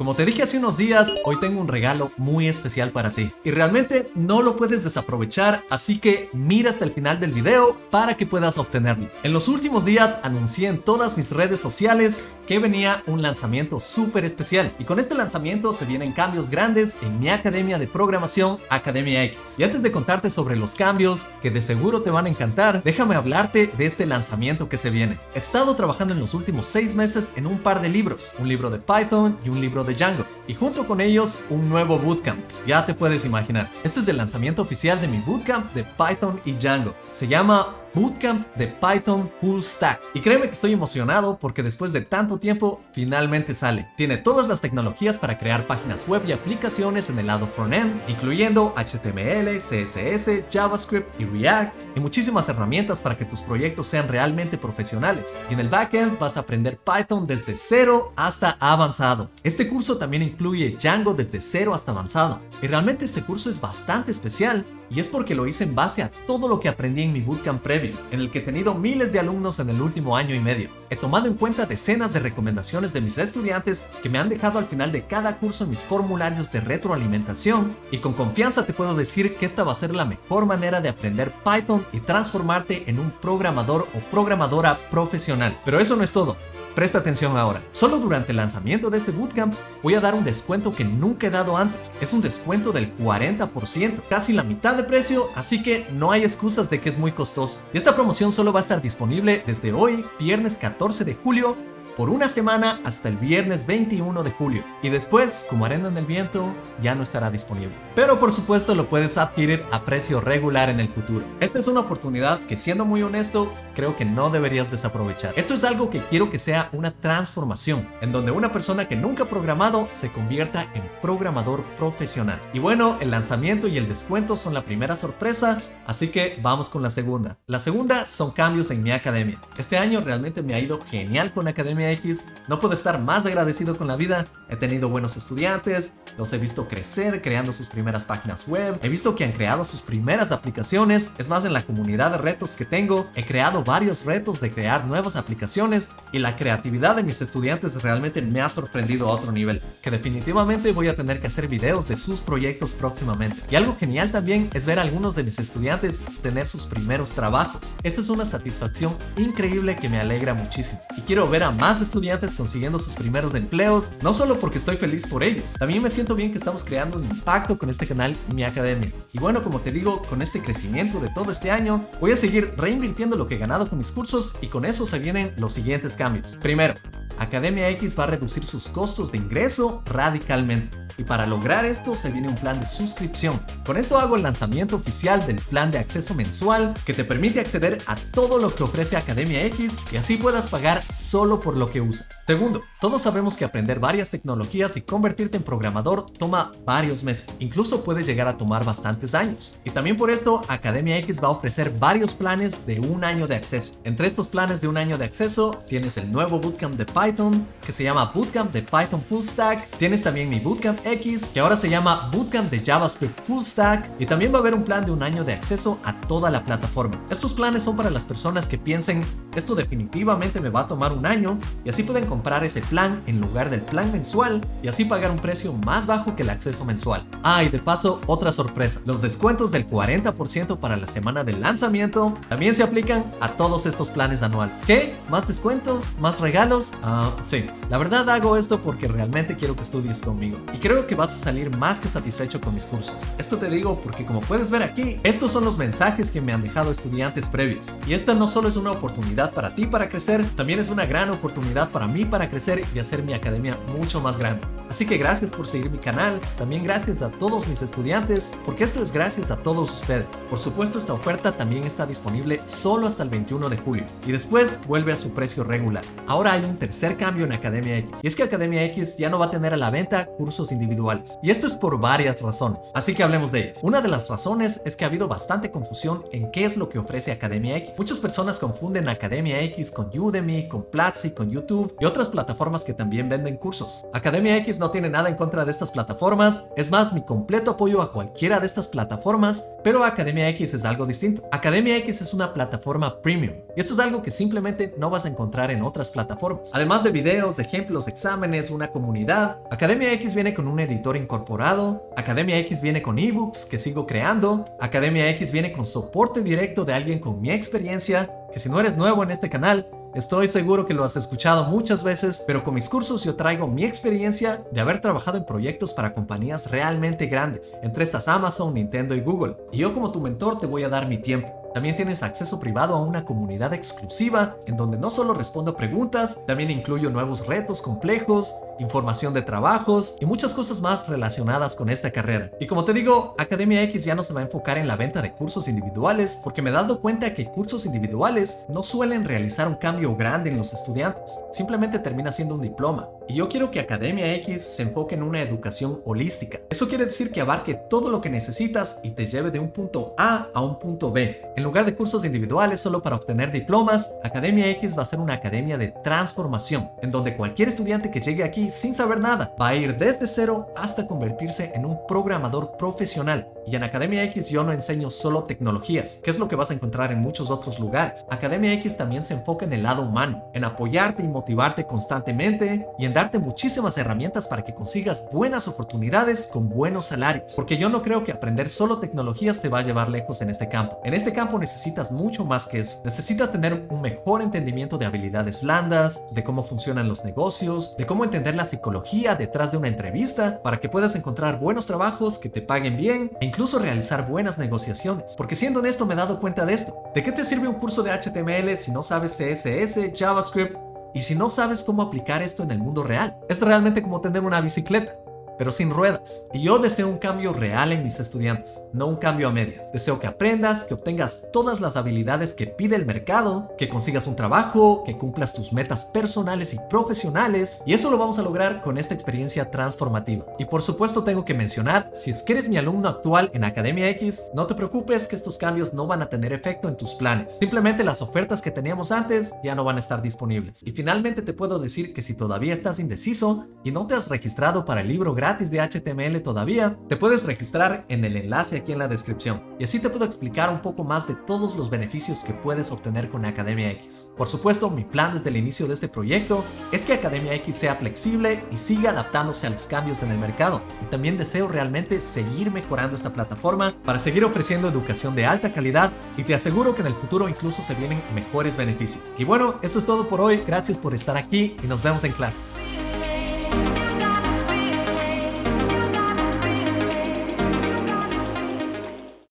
Como te dije hace unos días, hoy tengo un regalo muy especial para ti. Y realmente no lo puedes desaprovechar, así que mira hasta el final del video para que puedas obtenerlo. En los últimos días anuncié en todas mis redes sociales que venía un lanzamiento súper especial. Y con este lanzamiento se vienen cambios grandes en mi academia de programación Academia X. Y antes de contarte sobre los cambios, que de seguro te van a encantar, déjame hablarte de este lanzamiento que se viene. He estado trabajando en los últimos seis meses en un par de libros, un libro de Python y un libro de Django, y junto con ellos un nuevo bootcamp. Ya te puedes imaginar. Este es el lanzamiento oficial de mi bootcamp de Python y Django. Se llama Bootcamp de Python Full Stack. Y créeme que estoy emocionado porque después de tanto tiempo finalmente sale. Tiene todas las tecnologías para crear páginas web y aplicaciones en el lado frontend, incluyendo HTML, CSS, JavaScript y React, y muchísimas herramientas para que tus proyectos sean realmente profesionales. Y en el backend vas a aprender Python desde cero hasta avanzado. Este curso también incluye Django desde cero hasta avanzado. Y realmente este curso es bastante especial y es porque lo hice en base a todo lo que aprendí en mi bootcamp previo, en el que he tenido miles de alumnos en el último año y medio. He tomado en cuenta decenas de recomendaciones de mis estudiantes que me han dejado al final de cada curso mis formularios de retroalimentación y con confianza te puedo decir que esta va a ser la mejor manera de aprender Python y transformarte en un programador o programadora profesional. Pero eso no es todo. Presta atención ahora. Solo durante el lanzamiento de este bootcamp voy a dar un descuento que nunca he dado antes. Es un descuento del 40%, casi la mitad de precio, así que no hay excusas de que es muy costoso. Y esta promoción solo va a estar disponible desde hoy, viernes 14 de julio, por una semana hasta el viernes 21 de julio. Y después, como arena en el viento, ya no estará disponible. Pero por supuesto lo puedes adquirir a precio regular en el futuro. Esta es una oportunidad que siendo muy honesto, creo que no deberías desaprovechar. Esto es algo que quiero que sea una transformación, en donde una persona que nunca ha programado se convierta en programador profesional. Y bueno, el lanzamiento y el descuento son la primera sorpresa, así que vamos con la segunda. La segunda son cambios en mi academia. Este año realmente me ha ido genial con Academia X, no puedo estar más agradecido con la vida, he tenido buenos estudiantes, los he visto crecer creando sus primeras páginas web, he visto que han creado sus primeras aplicaciones, es más en la comunidad de retos que tengo, he creado varios retos de crear nuevas aplicaciones y la creatividad de mis estudiantes realmente me ha sorprendido a otro nivel, que definitivamente voy a tener que hacer videos de sus proyectos próximamente. Y algo genial también es ver a algunos de mis estudiantes tener sus primeros trabajos. Esa es una satisfacción increíble que me alegra muchísimo. Y quiero ver a más estudiantes consiguiendo sus primeros empleos, no solo porque estoy feliz por ellos, también me siento bien que estamos creando un impacto con este canal y mi academia. Y bueno, como te digo, con este crecimiento de todo este año, voy a seguir reinvirtiendo lo que he ganado con mis cursos y con eso se vienen los siguientes cambios. Primero, Academia X va a reducir sus costos de ingreso radicalmente. Y para lograr esto se viene un plan de suscripción. Con esto hago el lanzamiento oficial del plan de acceso mensual que te permite acceder a todo lo que ofrece Academia X y así puedas pagar solo por lo que usas. Segundo, todos sabemos que aprender varias tecnologías y convertirte en programador toma varios meses, incluso puede llegar a tomar bastantes años. Y también por esto Academia X va a ofrecer varios planes de un año de acceso. Entre estos planes de un año de acceso tienes el nuevo bootcamp de Python que se llama Bootcamp de Python Full Stack, tienes también mi Bootcamp X, que ahora se llama Bootcamp de JavaScript Full Stack, y también va a haber un plan de un año de acceso a toda la plataforma. Estos planes son para las personas que piensen, esto definitivamente me va a tomar un año, y así pueden comprar ese plan en lugar del plan mensual, y así pagar un precio más bajo que el acceso mensual. Ah, y de paso, otra sorpresa, los descuentos del 40% para la semana del lanzamiento también se aplican a todos estos planes anuales. ¿Qué? ¿Más descuentos? ¿Más regalos? Ah, sí. La verdad hago esto porque realmente quiero que estudies conmigo. Y creo que vas a salir más que satisfecho con mis cursos. Esto te digo porque como puedes ver aquí, estos son los mensajes que me han dejado estudiantes previos. Y esta no solo es una oportunidad para ti para crecer, también es una gran oportunidad para mí para crecer y hacer mi academia mucho más grande. Así que gracias por seguir mi canal, también gracias a todos mis estudiantes, porque esto es gracias a todos ustedes. Por supuesto esta oferta también está disponible solo hasta el 21 de julio y después vuelve a su precio regular. Ahora hay un tercer cambio en Academia X y es que Academia X ya no va a tener a la venta cursos individuales. Y esto es por varias razones, así que hablemos de ellas. Una de las razones es que ha habido bastante confusión en qué es lo que ofrece Academia X. Muchas personas confunden Academia X con Udemy, con Platzi, con YouTube y otras plataformas que también venden cursos. Academia X no tiene nada en contra de estas plataformas, es más, mi completo apoyo a cualquiera de estas plataformas, pero Academia X es algo distinto. Academia X es una plataforma premium, y esto es algo que simplemente no vas a encontrar en otras plataformas. Además de videos, ejemplos, exámenes, una comunidad, Academia X viene con un editor incorporado, Academia X viene con ebooks que sigo creando, Academia X viene con soporte directo de alguien con mi experiencia, que si no eres nuevo en este canal, Estoy seguro que lo has escuchado muchas veces, pero con mis cursos yo traigo mi experiencia de haber trabajado en proyectos para compañías realmente grandes, entre estas Amazon, Nintendo y Google. Y yo como tu mentor te voy a dar mi tiempo. También tienes acceso privado a una comunidad exclusiva en donde no solo respondo preguntas, también incluyo nuevos retos complejos, información de trabajos y muchas cosas más relacionadas con esta carrera. Y como te digo, Academia X ya no se va a enfocar en la venta de cursos individuales porque me he dado cuenta que cursos individuales no suelen realizar un cambio grande en los estudiantes, simplemente termina siendo un diploma. Y yo quiero que Academia X se enfoque en una educación holística. Eso quiere decir que abarque todo lo que necesitas y te lleve de un punto A a un punto B. En lugar de cursos individuales solo para obtener diplomas, Academia X va a ser una academia de transformación, en donde cualquier estudiante que llegue aquí sin saber nada va a ir desde cero hasta convertirse en un programador profesional. Y en Academia X yo no enseño solo tecnologías, que es lo que vas a encontrar en muchos otros lugares. Academia X también se enfoca en el lado humano, en apoyarte y motivarte constantemente y en darte muchísimas herramientas para que consigas buenas oportunidades con buenos salarios. Porque yo no creo que aprender solo tecnologías te va a llevar lejos en este campo. En este campo necesitas mucho más que eso. Necesitas tener un mejor entendimiento de habilidades blandas, de cómo funcionan los negocios, de cómo entender la psicología detrás de una entrevista para que puedas encontrar buenos trabajos que te paguen bien e incluso realizar buenas negociaciones. Porque siendo honesto me he dado cuenta de esto. ¿De qué te sirve un curso de HTML si no sabes CSS, JavaScript y si no sabes cómo aplicar esto en el mundo real? Es realmente como tener una bicicleta pero sin ruedas. Y yo deseo un cambio real en mis estudiantes, no un cambio a medias. Deseo que aprendas, que obtengas todas las habilidades que pide el mercado, que consigas un trabajo, que cumplas tus metas personales y profesionales. Y eso lo vamos a lograr con esta experiencia transformativa. Y por supuesto tengo que mencionar, si es que eres mi alumno actual en Academia X, no te preocupes que estos cambios no van a tener efecto en tus planes. Simplemente las ofertas que teníamos antes ya no van a estar disponibles. Y finalmente te puedo decir que si todavía estás indeciso y no te has registrado para el libro gratis, de HTML todavía, te puedes registrar en el enlace aquí en la descripción y así te puedo explicar un poco más de todos los beneficios que puedes obtener con Academia X. Por supuesto, mi plan desde el inicio de este proyecto es que Academia X sea flexible y siga adaptándose a los cambios en el mercado. Y también deseo realmente seguir mejorando esta plataforma para seguir ofreciendo educación de alta calidad y te aseguro que en el futuro incluso se vienen mejores beneficios. Y bueno, eso es todo por hoy. Gracias por estar aquí y nos vemos en clases.